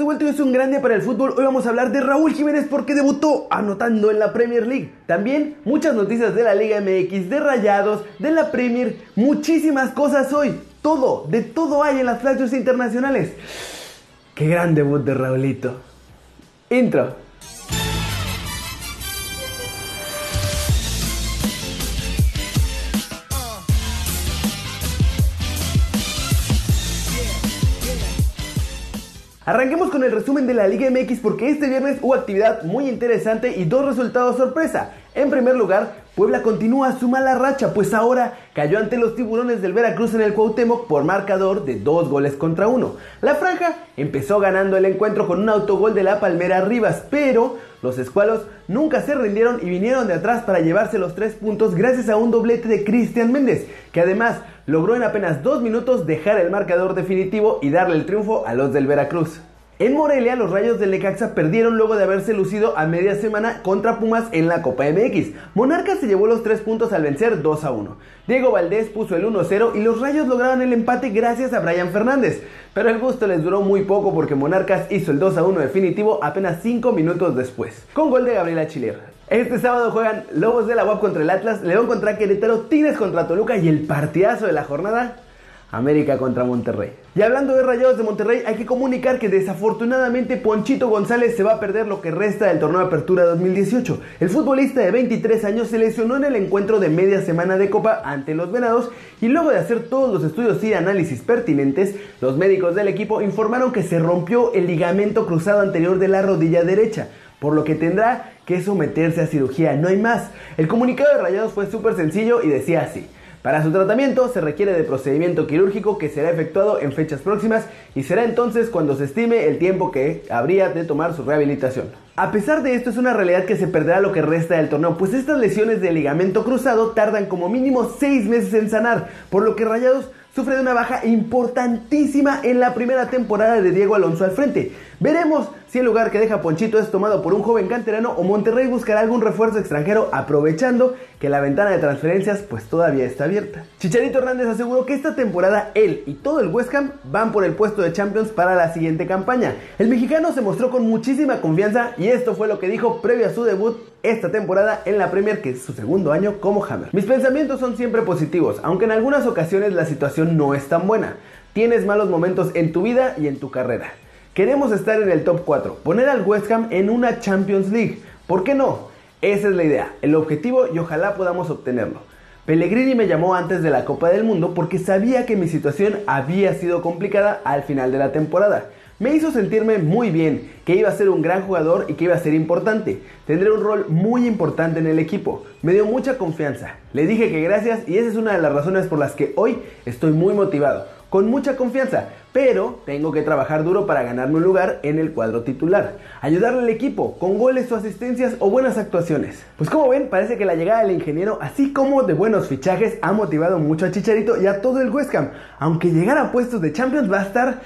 de vuelta, es un gran día para el fútbol. Hoy vamos a hablar de Raúl Jiménez porque debutó anotando en la Premier League. También muchas noticias de la Liga MX, de Rayados, de la Premier, muchísimas cosas hoy. Todo, de todo hay en las flashes internacionales. Qué gran debut de Raulito. Intro. Arranquemos con el resumen de la Liga MX porque este viernes hubo actividad muy interesante y dos resultados sorpresa. En primer lugar, Puebla continúa su mala racha, pues ahora cayó ante los tiburones del Veracruz en el Cuauhtémoc por marcador de dos goles contra uno. La franja empezó ganando el encuentro con un autogol de la Palmera Rivas, pero los escualos nunca se rindieron y vinieron de atrás para llevarse los tres puntos gracias a un doblete de Cristian Méndez, que además logró en apenas dos minutos dejar el marcador definitivo y darle el triunfo a los del Veracruz. En Morelia, los Rayos del Necaxa perdieron luego de haberse lucido a media semana contra Pumas en la Copa MX. Monarcas se llevó los tres puntos al vencer 2 a 1. Diego Valdés puso el 1-0 y los Rayos lograron el empate gracias a Brian Fernández. Pero el gusto les duró muy poco porque Monarcas hizo el 2 a 1 definitivo apenas 5 minutos después, con gol de Gabriela Chiller. Este sábado juegan Lobos de la UAP contra el Atlas, León contra Querétaro, Tigres contra Toluca y el partidazo de la jornada América contra Monterrey. Y hablando de Rayados de Monterrey, hay que comunicar que desafortunadamente Ponchito González se va a perder lo que resta del torneo de apertura 2018. El futbolista de 23 años se lesionó en el encuentro de media semana de Copa ante los Venados y luego de hacer todos los estudios y análisis pertinentes, los médicos del equipo informaron que se rompió el ligamento cruzado anterior de la rodilla derecha por lo que tendrá que someterse a cirugía, no hay más. El comunicado de Rayados fue súper sencillo y decía así. Para su tratamiento se requiere de procedimiento quirúrgico que será efectuado en fechas próximas y será entonces cuando se estime el tiempo que habría de tomar su rehabilitación. A pesar de esto es una realidad que se perderá lo que resta del torneo, pues estas lesiones de ligamento cruzado tardan como mínimo 6 meses en sanar, por lo que Rayados sufre de una baja importantísima en la primera temporada de Diego Alonso al frente. Veremos si el lugar que deja Ponchito es tomado por un joven canterano o Monterrey buscará algún refuerzo extranjero aprovechando que la ventana de transferencias pues todavía está abierta. Chicharito Hernández aseguró que esta temporada él y todo el West Ham van por el puesto de Champions para la siguiente campaña. El mexicano se mostró con muchísima confianza y esto fue lo que dijo previo a su debut esta temporada en la Premier, que es su segundo año como Hammer. Mis pensamientos son siempre positivos, aunque en algunas ocasiones la situación no es tan buena. Tienes malos momentos en tu vida y en tu carrera. Queremos estar en el top 4, poner al West Ham en una Champions League. ¿Por qué no? Esa es la idea, el objetivo y ojalá podamos obtenerlo. Pellegrini me llamó antes de la Copa del Mundo porque sabía que mi situación había sido complicada al final de la temporada me hizo sentirme muy bien, que iba a ser un gran jugador y que iba a ser importante. Tendré un rol muy importante en el equipo. Me dio mucha confianza. Le dije que gracias y esa es una de las razones por las que hoy estoy muy motivado, con mucha confianza, pero tengo que trabajar duro para ganarme un lugar en el cuadro titular. Ayudarle al equipo con goles o asistencias o buenas actuaciones. Pues como ven, parece que la llegada del ingeniero, así como de buenos fichajes, ha motivado mucho a Chicharito y a todo el West Ham. Aunque llegar a puestos de Champions va a estar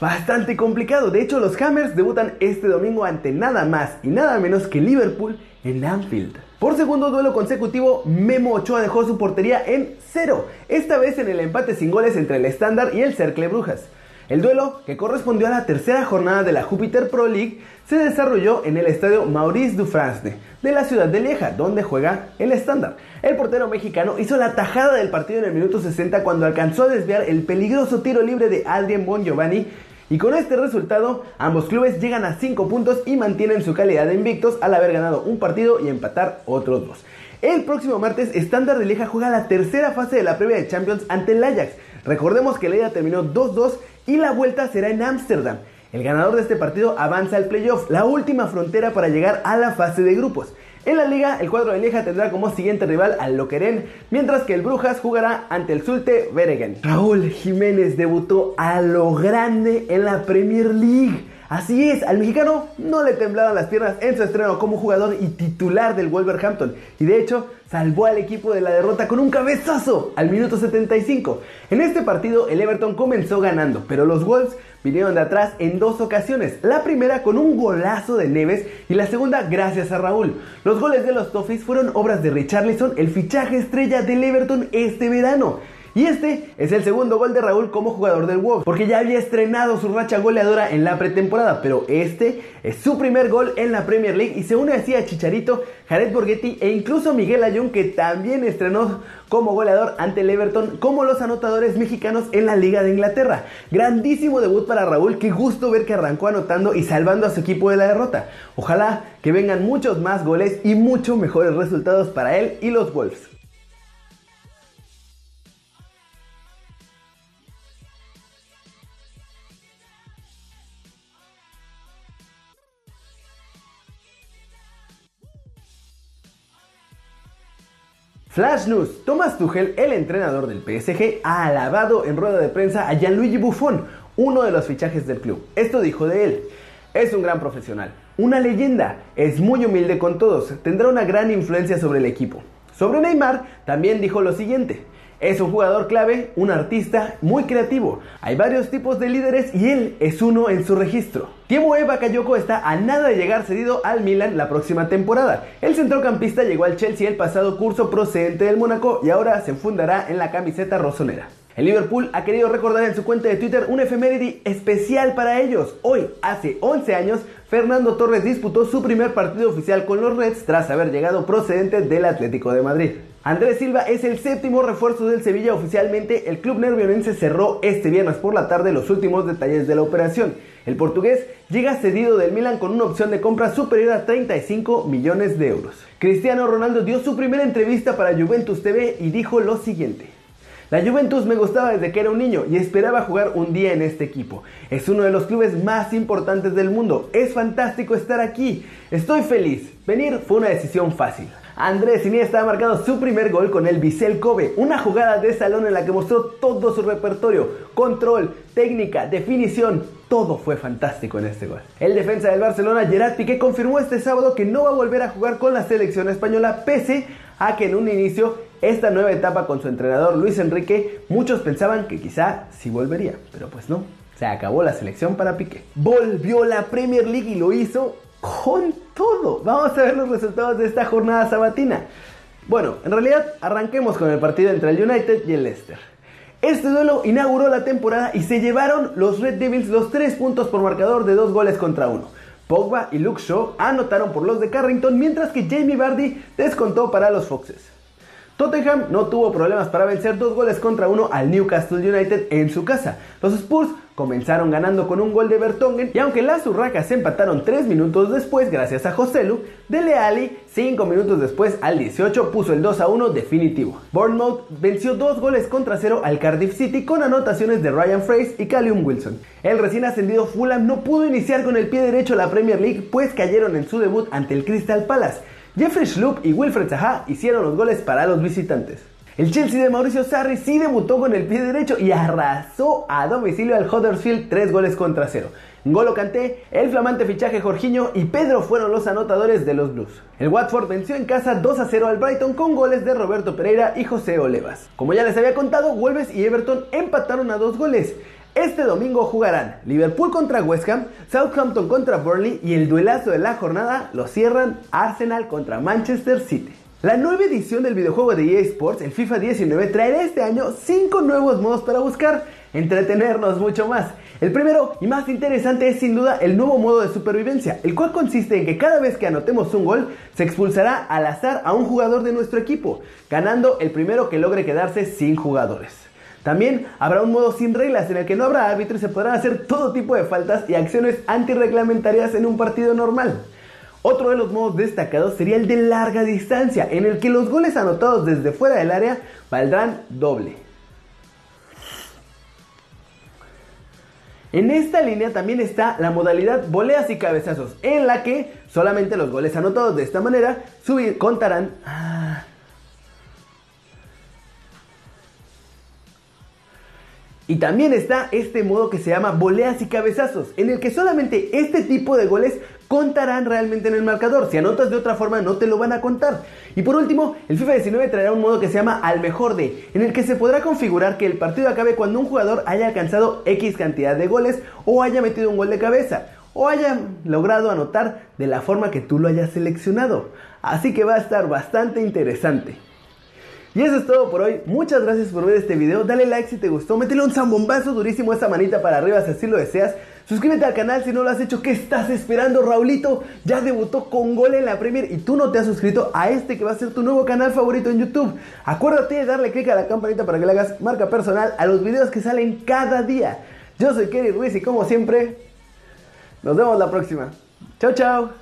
bastante complicado. De hecho, los Hammers debutan este domingo ante nada más y nada menos que Liverpool en Anfield. Por segundo duelo consecutivo, Memo Ochoa dejó su portería en cero, esta vez en el empate sin goles entre el Standard y el Cercle Brujas. El duelo, que correspondió a la tercera jornada de la Jupiter Pro League, se desarrolló en el estadio Maurice Dufresne de la ciudad de Lieja, donde juega el estándar. El portero mexicano hizo la tajada del partido en el minuto 60 cuando alcanzó a desviar el peligroso tiro libre de Adrien Bon Giovanni y con este resultado, ambos clubes llegan a 5 puntos y mantienen su calidad de invictos al haber ganado un partido y empatar otros dos. El próximo martes, Standard de Lieja juega la tercera fase de la previa de Champions ante el Ajax. Recordemos que la ida terminó 2-2 y la vuelta será en Ámsterdam. El ganador de este partido avanza al playoff, la última frontera para llegar a la fase de grupos. En la liga, el cuadro de Lieja tendrá como siguiente rival al Lokeren, mientras que el Brujas jugará ante el Zulte Beregen. Raúl Jiménez debutó a lo grande en la Premier League. Así es, al mexicano no le temblaban las piernas en su estreno como jugador y titular del Wolverhampton. Y de hecho, salvó al equipo de la derrota con un cabezazo al minuto 75. En este partido, el Everton comenzó ganando, pero los Wolves vinieron de atrás en dos ocasiones. La primera con un golazo de Neves y la segunda gracias a Raúl. Los goles de los Toffees fueron obras de Richarlison, el fichaje estrella del Everton este verano. Y este es el segundo gol de Raúl como jugador del Wolves, porque ya había estrenado su racha goleadora en la pretemporada, pero este es su primer gol en la Premier League y se une así a Chicharito, Jared Borghetti e incluso Miguel Ayun que también estrenó como goleador ante el Everton como los anotadores mexicanos en la Liga de Inglaterra. Grandísimo debut para Raúl, qué gusto ver que arrancó anotando y salvando a su equipo de la derrota. Ojalá que vengan muchos más goles y muchos mejores resultados para él y los Wolves. Flash News. Thomas Tuchel, el entrenador del PSG, ha alabado en rueda de prensa a Gianluigi Buffon, uno de los fichajes del club. Esto dijo de él. Es un gran profesional, una leyenda, es muy humilde con todos, tendrá una gran influencia sobre el equipo. Sobre Neymar, también dijo lo siguiente. Es un jugador clave, un artista muy creativo. Hay varios tipos de líderes y él es uno en su registro. Tiemue Bakayoko está a nada de llegar cedido al Milan la próxima temporada. El centrocampista llegó al Chelsea el pasado curso procedente del Mónaco y ahora se fundará en la camiseta rosonera. El Liverpool ha querido recordar en su cuenta de Twitter un efeméride especial para ellos. Hoy, hace 11 años, Fernando Torres disputó su primer partido oficial con los Reds tras haber llegado procedente del Atlético de Madrid. Andrés Silva es el séptimo refuerzo del Sevilla oficialmente. El club nervionense cerró este viernes por la tarde los últimos detalles de la operación. El portugués llega cedido del Milan con una opción de compra superior a 35 millones de euros. Cristiano Ronaldo dio su primera entrevista para Juventus TV y dijo lo siguiente. La Juventus me gustaba desde que era un niño y esperaba jugar un día en este equipo. Es uno de los clubes más importantes del mundo. Es fantástico estar aquí. Estoy feliz. Venir fue una decisión fácil. Andrés Iniesta ha marcado su primer gol con el Bissell Kobe, una jugada de salón en la que mostró todo su repertorio, control, técnica, definición, todo fue fantástico en este gol. El defensa del Barcelona, Gerard Piqué, confirmó este sábado que no va a volver a jugar con la selección española, pese a que en un inicio esta nueva etapa con su entrenador Luis Enrique, muchos pensaban que quizá sí volvería, pero pues no, se acabó la selección para Piqué. Volvió la Premier League y lo hizo con todo. Vamos a ver los resultados de esta jornada sabatina. Bueno, en realidad arranquemos con el partido entre el United y el Leicester. Este duelo inauguró la temporada y se llevaron los Red Devils los 3 puntos por marcador de 2 goles contra 1. Pogba y Luke Shaw anotaron por los de Carrington, mientras que Jamie Vardy descontó para los Foxes. Tottenham no tuvo problemas para vencer dos goles contra uno al Newcastle United en su casa. Los Spurs comenzaron ganando con un gol de Bertongen y aunque las Urracas se empataron 3 minutos después gracias a Joselu, Dele Alli 5 minutos después al 18 puso el 2 a 1 definitivo. Bournemouth venció dos goles contra 0 al Cardiff City con anotaciones de Ryan Fraser y Callum Wilson. El recién ascendido Fulham no pudo iniciar con el pie derecho la Premier League pues cayeron en su debut ante el Crystal Palace. Jeffrey Schlupp y Wilfred Zaha hicieron los goles para los visitantes. El Chelsea de Mauricio Sarri sí debutó con el pie derecho y arrasó a domicilio al Huddersfield 3 goles contra 0. Golo Canté, el flamante fichaje Jorginho y Pedro fueron los anotadores de los Blues. El Watford venció en casa 2 a 0 al Brighton con goles de Roberto Pereira y José Olevas. Como ya les había contado, Wolves y Everton empataron a dos goles. Este domingo jugarán Liverpool contra West Ham, Southampton contra Burnley y el duelazo de la jornada lo cierran Arsenal contra Manchester City. La nueva edición del videojuego de EA Sports, el FIFA 19, traerá este año 5 nuevos modos para buscar, entretenernos mucho más. El primero y más interesante es sin duda el nuevo modo de supervivencia, el cual consiste en que cada vez que anotemos un gol, se expulsará al azar a un jugador de nuestro equipo, ganando el primero que logre quedarse sin jugadores. También habrá un modo sin reglas en el que no habrá árbitro y se podrán hacer todo tipo de faltas y acciones antirreglamentarias en un partido normal. Otro de los modos destacados sería el de larga distancia, en el que los goles anotados desde fuera del área valdrán doble. En esta línea también está la modalidad voleas y cabezazos, en la que solamente los goles anotados de esta manera contarán... Y también está este modo que se llama voleas y cabezazos, en el que solamente este tipo de goles contarán realmente en el marcador. Si anotas de otra forma no te lo van a contar. Y por último, el FIFA 19 traerá un modo que se llama al mejor de, en el que se podrá configurar que el partido acabe cuando un jugador haya alcanzado X cantidad de goles o haya metido un gol de cabeza o haya logrado anotar de la forma que tú lo hayas seleccionado. Así que va a estar bastante interesante. Y eso es todo por hoy. Muchas gracias por ver este video. Dale like si te gustó. Métele un zambombazo durísimo a esa manita para arriba si así lo deseas. Suscríbete al canal si no lo has hecho. ¿Qué estás esperando? Raulito ya debutó con gol en la Premier y tú no te has suscrito a este que va a ser tu nuevo canal favorito en YouTube. Acuérdate de darle click a la campanita para que le hagas marca personal a los videos que salen cada día. Yo soy Kerry Ruiz y como siempre, nos vemos la próxima. Chao, chao.